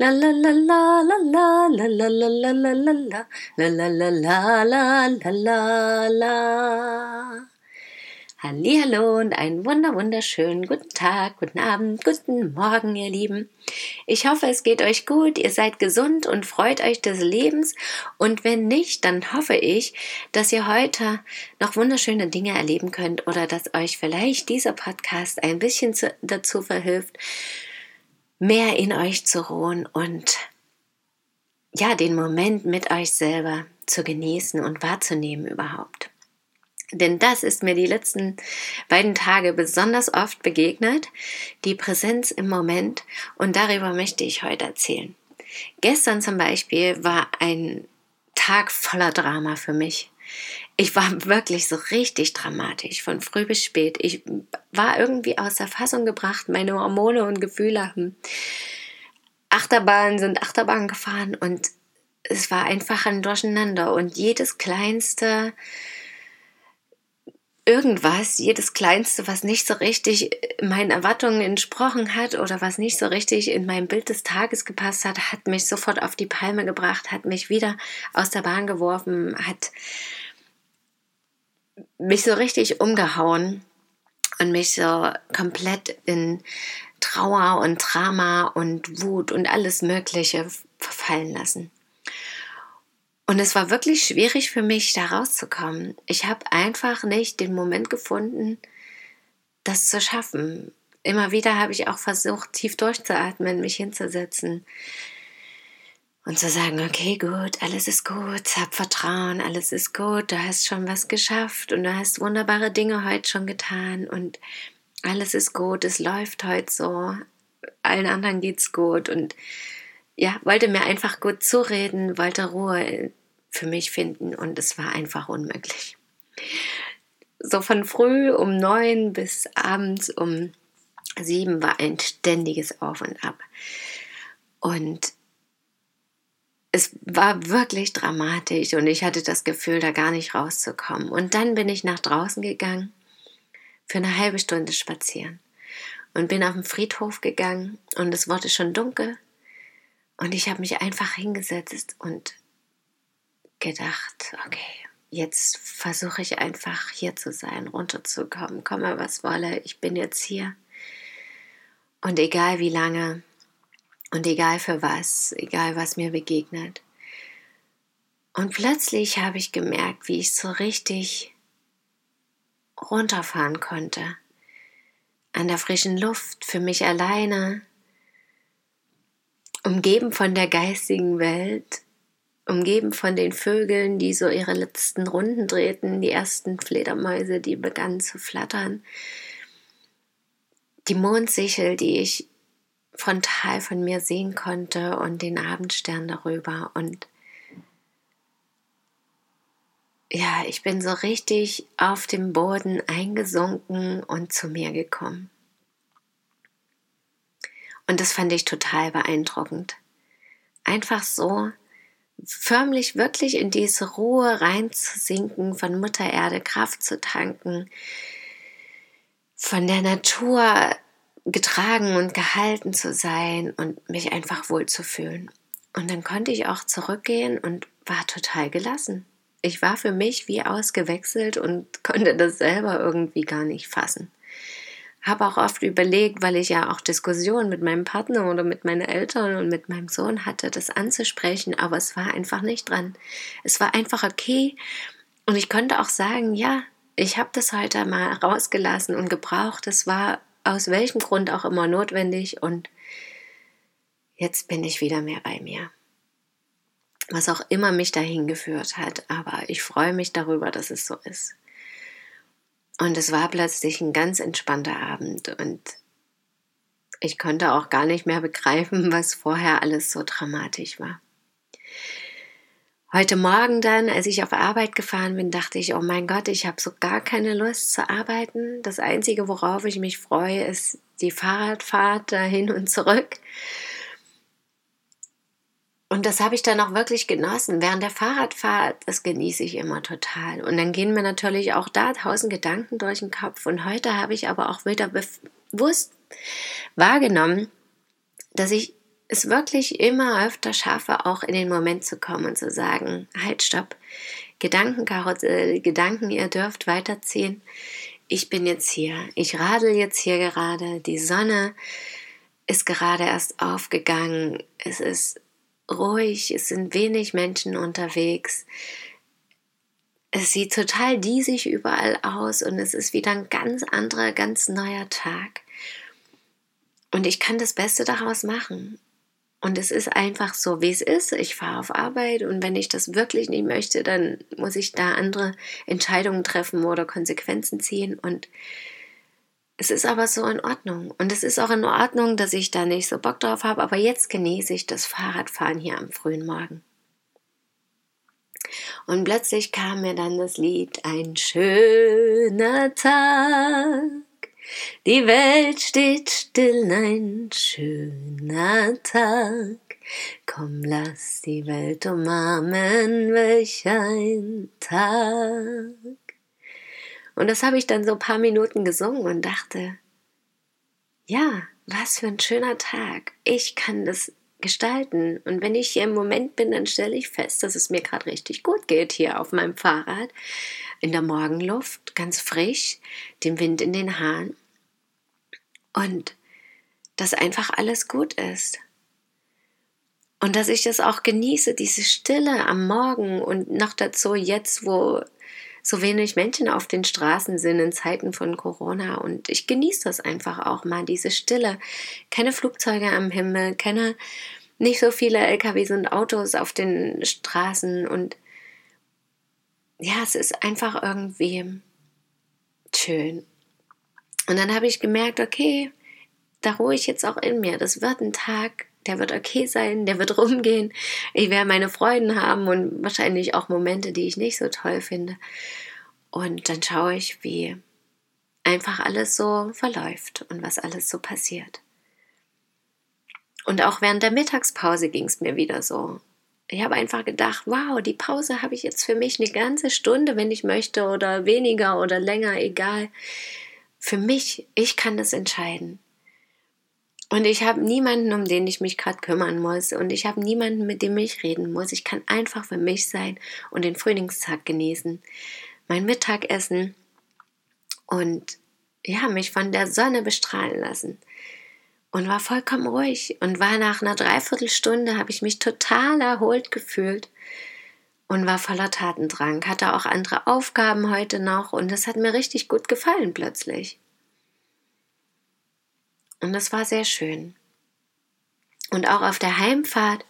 La und einen wunder wunderschönen guten Tag, guten Abend, guten Morgen, ihr Lieben. Ich hoffe, es geht euch gut, ihr seid gesund und freut euch des Lebens. Und wenn nicht, dann hoffe ich, dass ihr heute noch wunderschöne Dinge erleben könnt oder dass euch vielleicht dieser Podcast ein bisschen zu, dazu verhilft, mehr in euch zu ruhen und ja, den Moment mit euch selber zu genießen und wahrzunehmen überhaupt. Denn das ist mir die letzten beiden Tage besonders oft begegnet, die Präsenz im Moment und darüber möchte ich heute erzählen. Gestern zum Beispiel war ein Tag voller Drama für mich. Ich war wirklich so richtig dramatisch, von früh bis spät. Ich war irgendwie aus der Fassung gebracht. Meine Hormone und Gefühle haben Achterbahnen sind Achterbahn gefahren und es war einfach ein Durcheinander und jedes kleinste irgendwas, jedes Kleinste, was nicht so richtig meinen Erwartungen entsprochen hat oder was nicht so richtig in mein Bild des Tages gepasst hat, hat mich sofort auf die Palme gebracht, hat mich wieder aus der Bahn geworfen, hat mich so richtig umgehauen und mich so komplett in Trauer und Drama und Wut und alles Mögliche verfallen lassen. Und es war wirklich schwierig für mich, da rauszukommen. Ich habe einfach nicht den Moment gefunden, das zu schaffen. Immer wieder habe ich auch versucht, tief durchzuatmen, mich hinzusetzen und zu sagen, okay, gut, alles ist gut, hab Vertrauen, alles ist gut, du hast schon was geschafft und du hast wunderbare Dinge heute schon getan und alles ist gut, es läuft heute so, allen anderen geht's gut und ja, wollte mir einfach gut zureden, wollte Ruhe für mich finden und es war einfach unmöglich. So von früh um neun bis abends um sieben war ein ständiges Auf und Ab. Und es war wirklich dramatisch und ich hatte das Gefühl, da gar nicht rauszukommen. Und dann bin ich nach draußen gegangen für eine halbe Stunde spazieren und bin auf den Friedhof gegangen und es wurde schon dunkel und ich habe mich einfach hingesetzt und gedacht, okay, jetzt versuche ich einfach hier zu sein, runterzukommen, komme was wolle, ich bin jetzt hier. Und egal wie lange und egal für was, egal was mir begegnet. Und plötzlich habe ich gemerkt, wie ich so richtig runterfahren konnte. An der frischen Luft, für mich alleine, umgeben von der geistigen Welt umgeben von den Vögeln, die so ihre letzten Runden drehten, die ersten Fledermäuse, die begannen zu flattern, die Mondsichel, die ich frontal von mir sehen konnte und den Abendstern darüber und ja, ich bin so richtig auf dem Boden eingesunken und zu mir gekommen. Und das fand ich total beeindruckend. Einfach so förmlich wirklich in diese Ruhe reinzusinken, von Mutter Erde Kraft zu tanken, von der Natur getragen und gehalten zu sein und mich einfach wohl zu fühlen. Und dann konnte ich auch zurückgehen und war total gelassen. Ich war für mich wie ausgewechselt und konnte das selber irgendwie gar nicht fassen habe auch oft überlegt, weil ich ja auch Diskussionen mit meinem Partner oder mit meinen Eltern und mit meinem Sohn hatte, das anzusprechen, aber es war einfach nicht dran. Es war einfach okay und ich konnte auch sagen, ja, ich habe das heute mal rausgelassen und gebraucht. Es war aus welchem Grund auch immer notwendig und jetzt bin ich wieder mehr bei mir. Was auch immer mich dahin geführt hat, aber ich freue mich darüber, dass es so ist. Und es war plötzlich ein ganz entspannter Abend und ich konnte auch gar nicht mehr begreifen, was vorher alles so dramatisch war. Heute Morgen dann, als ich auf Arbeit gefahren bin, dachte ich, oh mein Gott, ich habe so gar keine Lust zu arbeiten. Das Einzige, worauf ich mich freue, ist die Fahrradfahrt dahin und zurück. Das habe ich dann auch wirklich genossen. Während der Fahrradfahrt, das genieße ich immer total. Und dann gehen mir natürlich auch da tausend Gedanken durch den Kopf. Und heute habe ich aber auch wieder bewusst wahrgenommen, dass ich es wirklich immer öfter schaffe, auch in den Moment zu kommen und zu sagen, halt, stopp, Gedankenkarussell, Gedanken, ihr dürft weiterziehen. Ich bin jetzt hier, ich radel jetzt hier gerade, die Sonne ist gerade erst aufgegangen, es ist ruhig, es sind wenig Menschen unterwegs. Es sieht total diesig überall aus und es ist wieder ein ganz anderer, ganz neuer Tag. Und ich kann das Beste daraus machen. Und es ist einfach so, wie es ist. Ich fahre auf Arbeit und wenn ich das wirklich nicht möchte, dann muss ich da andere Entscheidungen treffen oder Konsequenzen ziehen. Und es ist aber so in Ordnung. Und es ist auch in Ordnung, dass ich da nicht so Bock drauf habe. Aber jetzt genieße ich das Fahrradfahren hier am frühen Morgen. Und plötzlich kam mir dann das Lied Ein schöner Tag. Die Welt steht still, ein schöner Tag. Komm, lass die Welt umarmen, welch ein Tag. Und das habe ich dann so ein paar Minuten gesungen und dachte, ja, was für ein schöner Tag. Ich kann das gestalten. Und wenn ich hier im Moment bin, dann stelle ich fest, dass es mir gerade richtig gut geht hier auf meinem Fahrrad, in der Morgenluft, ganz frisch, dem Wind in den Haaren. Und dass einfach alles gut ist. Und dass ich das auch genieße, diese Stille am Morgen und noch dazu jetzt, wo so wenig Menschen auf den Straßen sind in Zeiten von Corona. Und ich genieße das einfach auch mal, diese Stille. Keine Flugzeuge am Himmel, keine, nicht so viele LKWs und Autos auf den Straßen. Und ja, es ist einfach irgendwie schön. Und dann habe ich gemerkt, okay, da ruhe ich jetzt auch in mir. Das wird ein Tag, der wird okay sein, der wird rumgehen. Ich werde meine Freuden haben und wahrscheinlich auch Momente, die ich nicht so toll finde. Und dann schaue ich, wie einfach alles so verläuft und was alles so passiert. Und auch während der Mittagspause ging es mir wieder so. Ich habe einfach gedacht, wow, die Pause habe ich jetzt für mich eine ganze Stunde, wenn ich möchte, oder weniger oder länger, egal. Für mich, ich kann das entscheiden. Und ich habe niemanden, um den ich mich gerade kümmern muss. Und ich habe niemanden, mit dem ich reden muss. Ich kann einfach für mich sein und den Frühlingstag genießen. Mein Mittagessen und ja, mich von der Sonne bestrahlen lassen. Und war vollkommen ruhig und war nach einer Dreiviertelstunde, habe ich mich total erholt gefühlt und war voller Tatendrang. Hatte auch andere Aufgaben heute noch und das hat mir richtig gut gefallen plötzlich. Und das war sehr schön. Und auch auf der Heimfahrt,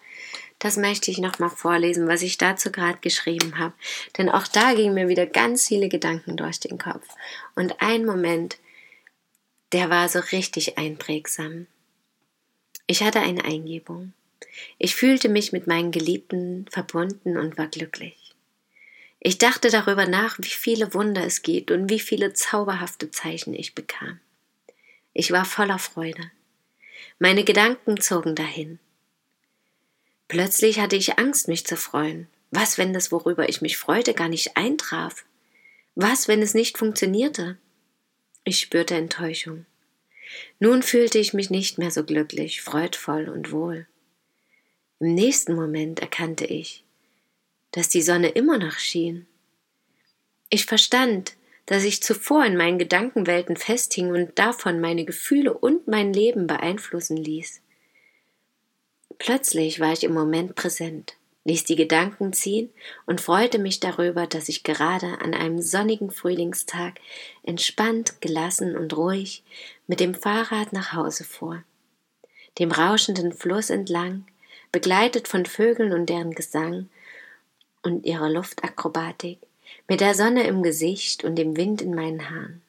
das möchte ich nochmal vorlesen, was ich dazu gerade geschrieben habe. Denn auch da gingen mir wieder ganz viele Gedanken durch den Kopf. Und ein Moment, der war so richtig einprägsam. Ich hatte eine Eingebung. Ich fühlte mich mit meinen Geliebten verbunden und war glücklich. Ich dachte darüber nach, wie viele Wunder es gibt und wie viele zauberhafte Zeichen ich bekam. Ich war voller Freude. Meine Gedanken zogen dahin. Plötzlich hatte ich Angst, mich zu freuen. Was, wenn das, worüber ich mich freute, gar nicht eintraf? Was, wenn es nicht funktionierte? Ich spürte Enttäuschung. Nun fühlte ich mich nicht mehr so glücklich, freudvoll und wohl. Im nächsten Moment erkannte ich, dass die Sonne immer noch schien. Ich verstand, dass ich zuvor in meinen Gedankenwelten festhing und davon meine Gefühle und mein Leben beeinflussen ließ. Plötzlich war ich im Moment präsent, ließ die Gedanken ziehen und freute mich darüber, dass ich gerade an einem sonnigen Frühlingstag entspannt, gelassen und ruhig mit dem Fahrrad nach Hause fuhr, dem rauschenden Fluss entlang, begleitet von Vögeln und deren Gesang und ihrer Luftakrobatik, mit der Sonne im Gesicht und dem Wind in meinen Haaren.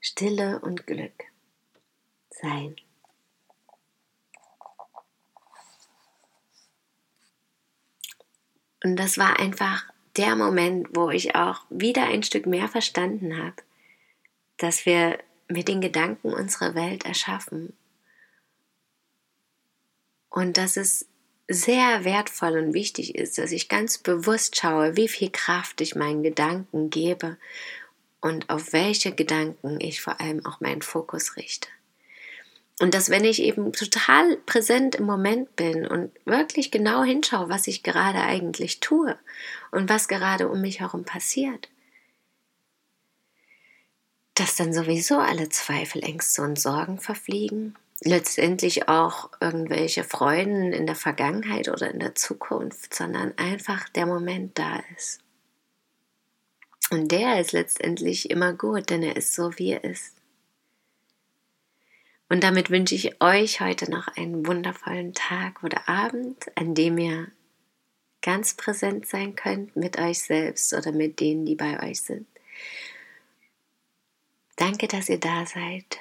Stille und Glück. Sein. Und das war einfach der Moment, wo ich auch wieder ein Stück mehr verstanden habe, dass wir mit den Gedanken unsere Welt erschaffen. Und dass es sehr wertvoll und wichtig ist, dass ich ganz bewusst schaue, wie viel Kraft ich meinen Gedanken gebe und auf welche Gedanken ich vor allem auch meinen Fokus richte. Und dass wenn ich eben total präsent im Moment bin und wirklich genau hinschaue, was ich gerade eigentlich tue und was gerade um mich herum passiert, dass dann sowieso alle Zweifel, Ängste und Sorgen verfliegen, letztendlich auch irgendwelche Freuden in der Vergangenheit oder in der Zukunft, sondern einfach der Moment da ist. Und der ist letztendlich immer gut, denn er ist so, wie er ist. Und damit wünsche ich euch heute noch einen wundervollen Tag oder Abend, an dem ihr ganz präsent sein könnt mit euch selbst oder mit denen, die bei euch sind. Danke, dass ihr da seid.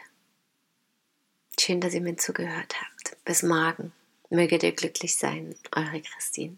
Schön, dass ihr mir zugehört habt. Bis morgen. Möget ihr glücklich sein. Eure Christine.